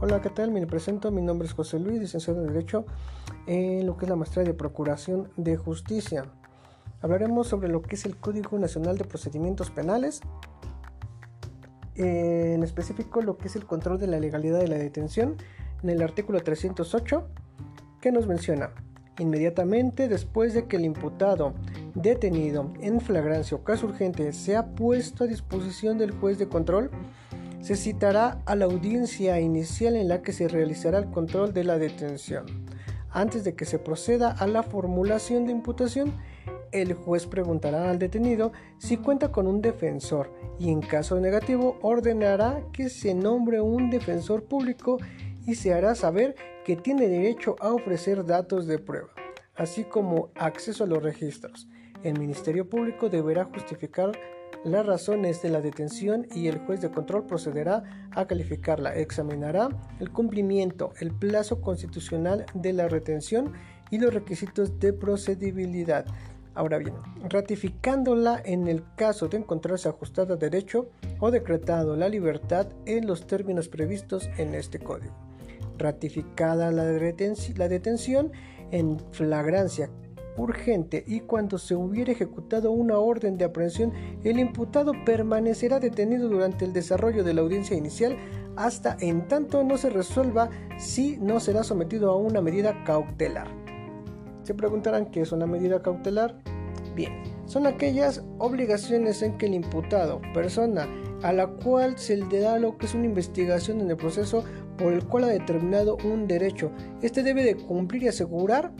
Hola, ¿qué tal? Me presento, mi nombre es José Luis, licenciado en Derecho en lo que es la maestría de Procuración de Justicia. Hablaremos sobre lo que es el Código Nacional de Procedimientos Penales, en específico lo que es el control de la legalidad de la detención, en el artículo 308, que nos menciona, inmediatamente después de que el imputado detenido en flagrancia o caso urgente sea puesto a disposición del juez de control, se citará a la audiencia inicial en la que se realizará el control de la detención. Antes de que se proceda a la formulación de imputación, el juez preguntará al detenido si cuenta con un defensor y en caso negativo ordenará que se nombre un defensor público y se hará saber que tiene derecho a ofrecer datos de prueba, así como acceso a los registros. El Ministerio Público deberá justificar las razones de la detención y el juez de control procederá a calificarla, examinará el cumplimiento, el plazo constitucional de la retención y los requisitos de procedibilidad. Ahora bien, ratificándola en el caso de encontrarse ajustada a derecho o decretado la libertad en los términos previstos en este código. Ratificada la, la detención en flagrancia urgente y cuando se hubiera ejecutado una orden de aprehensión, el imputado permanecerá detenido durante el desarrollo de la audiencia inicial hasta en tanto no se resuelva si no será sometido a una medida cautelar. Se preguntarán qué es una medida cautelar. Bien, son aquellas obligaciones en que el imputado, persona a la cual se le da lo que es una investigación en el proceso por el cual ha determinado un derecho, este debe de cumplir y asegurar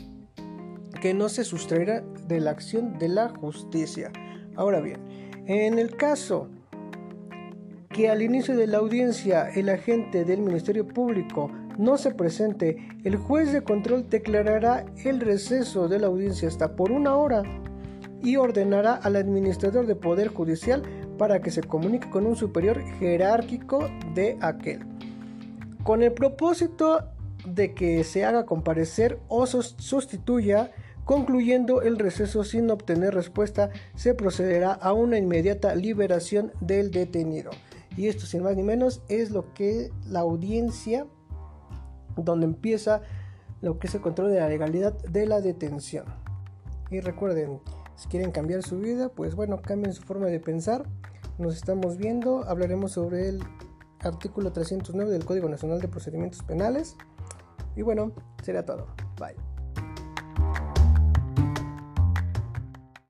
que no se sustraerá de la acción de la justicia. Ahora bien, en el caso que al inicio de la audiencia el agente del Ministerio Público no se presente, el juez de control declarará el receso de la audiencia hasta por una hora y ordenará al administrador de Poder Judicial para que se comunique con un superior jerárquico de aquel. Con el propósito de que se haga comparecer o sustituya Concluyendo el receso sin obtener respuesta, se procederá a una inmediata liberación del detenido. Y esto, sin más ni menos, es lo que la audiencia, donde empieza lo que es el control de la legalidad de la detención. Y recuerden, si quieren cambiar su vida, pues bueno, cambien su forma de pensar. Nos estamos viendo, hablaremos sobre el artículo 309 del Código Nacional de Procedimientos Penales. Y bueno, será todo. Bye.